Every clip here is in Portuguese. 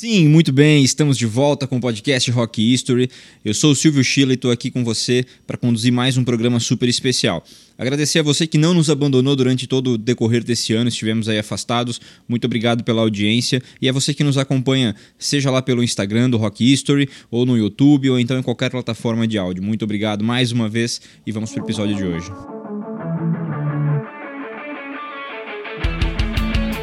Sim, muito bem, estamos de volta com o podcast Rock History. Eu sou o Silvio Schiller e estou aqui com você para conduzir mais um programa super especial. Agradecer a você que não nos abandonou durante todo o decorrer desse ano, estivemos aí afastados. Muito obrigado pela audiência. E a você que nos acompanha, seja lá pelo Instagram do Rock History, ou no YouTube, ou então em qualquer plataforma de áudio. Muito obrigado mais uma vez e vamos para o episódio de hoje.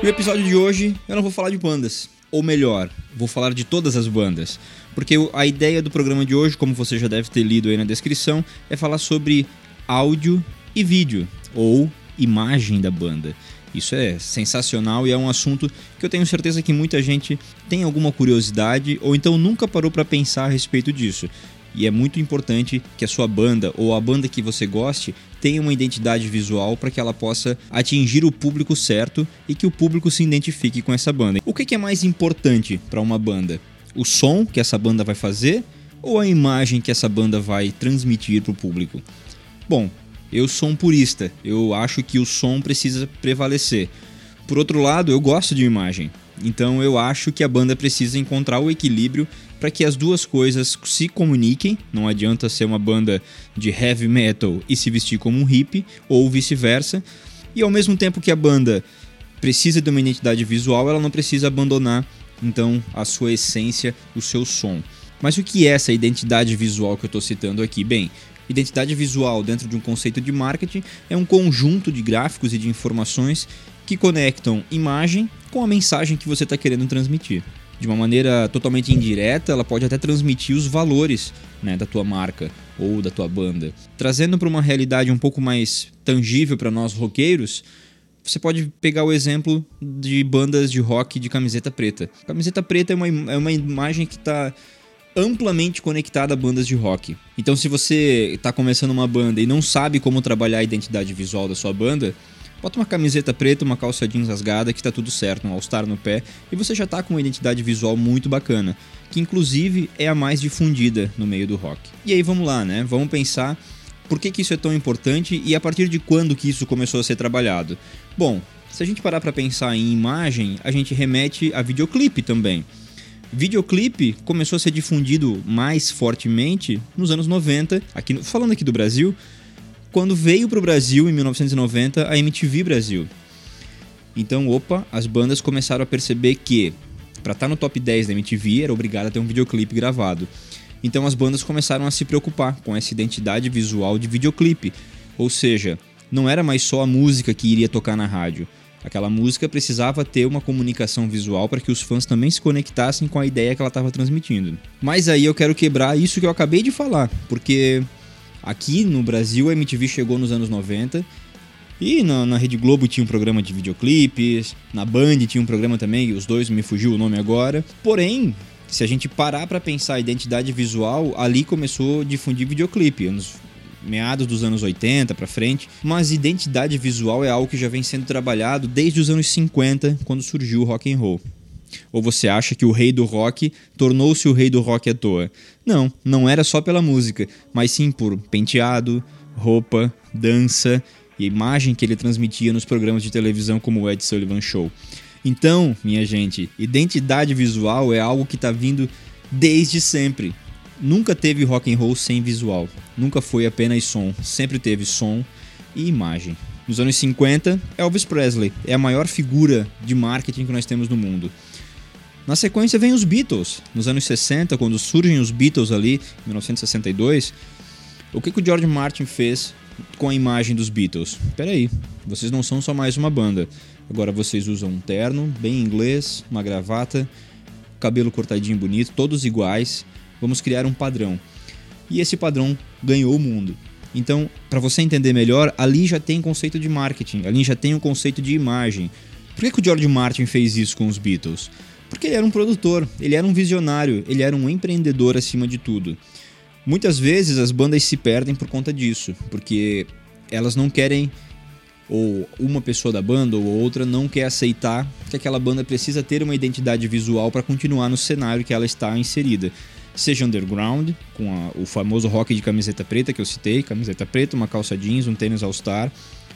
E o episódio de hoje eu não vou falar de bandas ou melhor, vou falar de todas as bandas. Porque a ideia do programa de hoje, como você já deve ter lido aí na descrição, é falar sobre áudio e vídeo, ou imagem da banda. Isso é sensacional e é um assunto que eu tenho certeza que muita gente tem alguma curiosidade ou então nunca parou para pensar a respeito disso e é muito importante que a sua banda ou a banda que você goste tenha uma identidade visual para que ela possa atingir o público certo e que o público se identifique com essa banda. O que é mais importante para uma banda? O som que essa banda vai fazer ou a imagem que essa banda vai transmitir para o público? Bom, eu sou um purista, eu acho que o som precisa prevalecer. Por outro lado, eu gosto de imagem, então eu acho que a banda precisa encontrar o equilíbrio para que as duas coisas se comuniquem. Não adianta ser uma banda de heavy metal e se vestir como um hippie, ou vice-versa. E ao mesmo tempo que a banda precisa de uma identidade visual, ela não precisa abandonar então a sua essência, o seu som. Mas o que é essa identidade visual que eu estou citando aqui? Bem, identidade visual dentro de um conceito de marketing é um conjunto de gráficos e de informações que conectam imagem com a mensagem que você está querendo transmitir de uma maneira totalmente indireta, ela pode até transmitir os valores né, da tua marca ou da tua banda. Trazendo para uma realidade um pouco mais tangível para nós roqueiros, você pode pegar o exemplo de bandas de rock de camiseta preta. Camiseta preta é uma, é uma imagem que está amplamente conectada a bandas de rock. Então, se você está começando uma banda e não sabe como trabalhar a identidade visual da sua banda, Bota uma camiseta preta, uma calça jeans rasgada que tá tudo certo, um All-Star no pé e você já tá com uma identidade visual muito bacana, que inclusive é a mais difundida no meio do rock. E aí vamos lá, né? Vamos pensar por que, que isso é tão importante e a partir de quando que isso começou a ser trabalhado. Bom, se a gente parar para pensar em imagem, a gente remete a videoclipe também. Videoclipe começou a ser difundido mais fortemente nos anos 90, aqui falando aqui do Brasil, quando veio para o Brasil, em 1990, a MTV Brasil. Então, opa, as bandas começaram a perceber que para estar tá no top 10 da MTV era obrigado a ter um videoclipe gravado. Então as bandas começaram a se preocupar com essa identidade visual de videoclipe. Ou seja, não era mais só a música que iria tocar na rádio. Aquela música precisava ter uma comunicação visual para que os fãs também se conectassem com a ideia que ela estava transmitindo. Mas aí eu quero quebrar isso que eu acabei de falar, porque Aqui no Brasil, a MTV chegou nos anos 90 e na, na, Rede Globo tinha um programa de videoclipes, na Band tinha um programa também, os dois me fugiu o nome agora. Porém, se a gente parar para pensar a identidade visual, ali começou a difundir videoclipe, anos meados dos anos 80 para frente, mas identidade visual é algo que já vem sendo trabalhado desde os anos 50, quando surgiu o rock and roll. Ou você acha que o rei do rock tornou-se o rei do rock à toa? Não, não era só pela música, mas sim por penteado, roupa, dança e a imagem que ele transmitia nos programas de televisão como o Ed Sullivan Show. Então, minha gente, identidade visual é algo que está vindo desde sempre. Nunca teve rock and roll sem visual. Nunca foi apenas som. Sempre teve som e imagem. Nos anos 50, Elvis Presley é a maior figura de marketing que nós temos no mundo. Na sequência vem os Beatles. Nos anos 60, quando surgem os Beatles ali, em 1962, o que, que o George Martin fez com a imagem dos Beatles? Peraí, vocês não são só mais uma banda. Agora vocês usam um terno, bem inglês, uma gravata, cabelo cortadinho bonito, todos iguais. Vamos criar um padrão. E esse padrão ganhou o mundo. Então, para você entender melhor, ali já tem conceito de marketing, ali já tem o um conceito de imagem. Por que, que o George Martin fez isso com os Beatles? Porque ele era um produtor, ele era um visionário, ele era um empreendedor acima de tudo. Muitas vezes as bandas se perdem por conta disso, porque elas não querem, ou uma pessoa da banda ou outra não quer aceitar que aquela banda precisa ter uma identidade visual para continuar no cenário que ela está inserida. Seja underground, com a, o famoso rock de camiseta preta que eu citei, camiseta preta, uma calça jeans, um tênis all-star,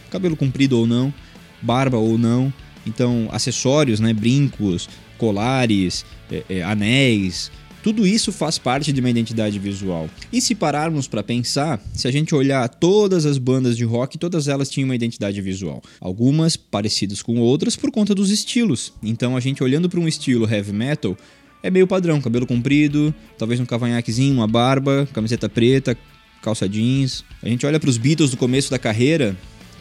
cabelo comprido ou não, barba ou não, então acessórios, né, brincos, colares, é, é, anéis, tudo isso faz parte de uma identidade visual. E se pararmos para pensar, se a gente olhar todas as bandas de rock, todas elas tinham uma identidade visual. Algumas parecidas com outras por conta dos estilos. Então a gente olhando para um estilo heavy metal, é meio padrão, cabelo comprido, talvez um cavanhaquezinho, uma barba, camiseta preta, calça jeans. A gente olha para os Beatles do começo da carreira,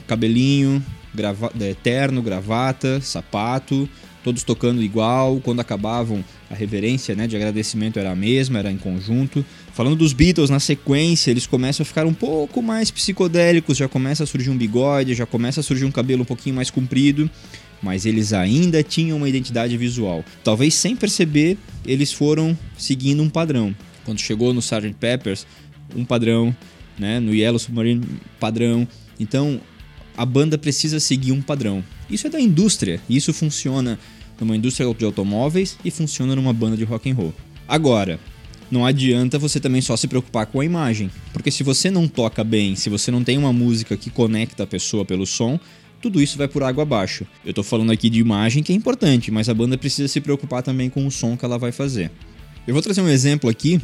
cabelinho, grava é, terno, gravata, sapato, todos tocando igual, quando acabavam a reverência né, de agradecimento era a mesma, era em conjunto. Falando dos Beatles, na sequência, eles começam a ficar um pouco mais psicodélicos, já começa a surgir um bigode, já começa a surgir um cabelo um pouquinho mais comprido, mas eles ainda tinham uma identidade visual. Talvez sem perceber, eles foram seguindo um padrão. Quando chegou no Sgt. Peppers, um padrão, né, no Yellow Submarine, padrão. Então, a banda precisa seguir um padrão. Isso é da indústria, isso funciona numa indústria de automóveis e funciona numa banda de rock and roll. Agora, não adianta você também só se preocupar com a imagem, porque se você não toca bem, se você não tem uma música que conecta a pessoa pelo som, tudo isso vai por água abaixo. Eu tô falando aqui de imagem que é importante, mas a banda precisa se preocupar também com o som que ela vai fazer. Eu vou trazer um exemplo aqui.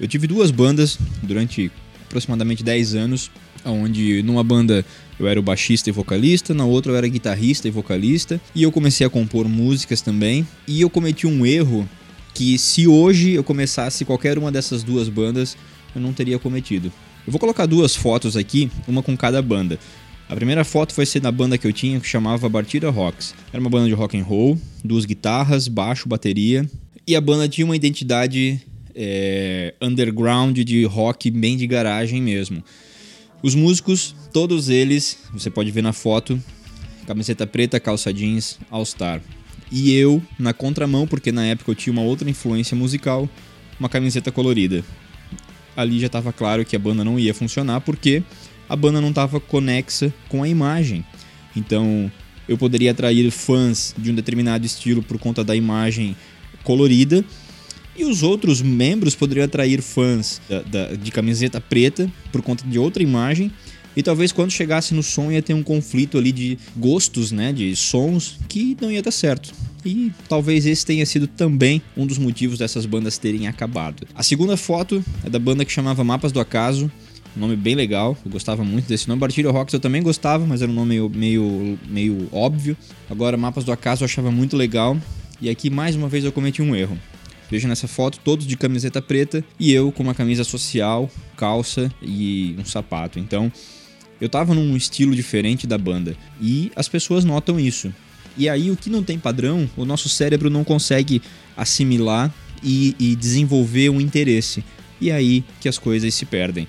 Eu tive duas bandas durante aproximadamente 10 anos, onde numa banda eu era o baixista e vocalista, na outra eu era guitarrista e vocalista, e eu comecei a compor músicas também, e eu cometi um erro que se hoje eu começasse qualquer uma dessas duas bandas, eu não teria cometido. Eu vou colocar duas fotos aqui, uma com cada banda. A primeira foto foi ser da banda que eu tinha, que chamava Bartira Rocks. Era uma banda de rock and roll, duas guitarras, baixo, bateria, e a banda tinha uma identidade é, underground de rock bem de garagem mesmo. Os músicos, todos eles, você pode ver na foto, camiseta preta, calça jeans, All Star. E eu, na contramão, porque na época eu tinha uma outra influência musical, uma camiseta colorida. Ali já estava claro que a banda não ia funcionar porque a banda não estava conexa com a imagem. Então, eu poderia atrair fãs de um determinado estilo por conta da imagem colorida, e os outros membros poderiam atrair fãs da, da, de camiseta preta por conta de outra imagem. E talvez quando chegasse no som ia ter um conflito ali de gostos, né, de sons que não ia dar certo. E talvez esse tenha sido também um dos motivos dessas bandas terem acabado. A segunda foto é da banda que chamava Mapas do Acaso, nome bem legal, eu gostava muito desse nome. Bartilho Rocks eu também gostava, mas era um nome meio, meio, meio óbvio. Agora, Mapas do Acaso eu achava muito legal. E aqui mais uma vez eu cometi um erro. Veja nessa foto todos de camiseta preta e eu com uma camisa social, calça e um sapato. Então, eu tava num estilo diferente da banda e as pessoas notam isso. E aí, o que não tem padrão, o nosso cérebro não consegue assimilar e, e desenvolver um interesse. E aí que as coisas se perdem.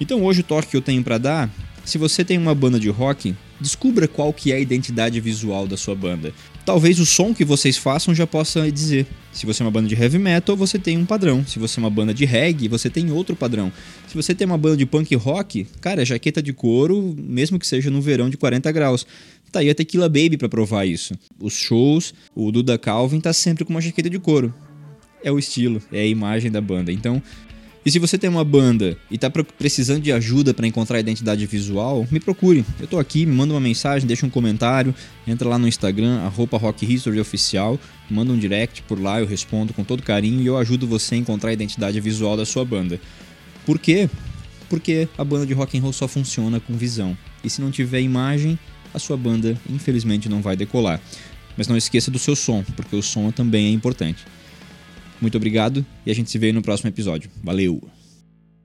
Então, hoje o toque que eu tenho para dar, se você tem uma banda de rock, descubra qual que é a identidade visual da sua banda talvez o som que vocês façam já possa dizer. Se você é uma banda de heavy metal, você tem um padrão. Se você é uma banda de reggae, você tem outro padrão. Se você tem uma banda de punk rock, cara, é jaqueta de couro, mesmo que seja no verão de 40 graus. Tá aí a Tequila Baby para provar isso. Os shows, o Duda Calvin tá sempre com uma jaqueta de couro. É o estilo, é a imagem da banda. Então, e se você tem uma banda e está precisando de ajuda para encontrar a identidade visual, me procure. Eu estou aqui, me manda uma mensagem, deixa um comentário, entra lá no Instagram, arroba Oficial, manda um direct por lá, eu respondo com todo carinho e eu ajudo você a encontrar a identidade visual da sua banda. Por quê? Porque a banda de rock and roll só funciona com visão. E se não tiver imagem, a sua banda infelizmente não vai decolar. Mas não esqueça do seu som, porque o som também é importante. Muito obrigado e a gente se vê no próximo episódio. Valeu!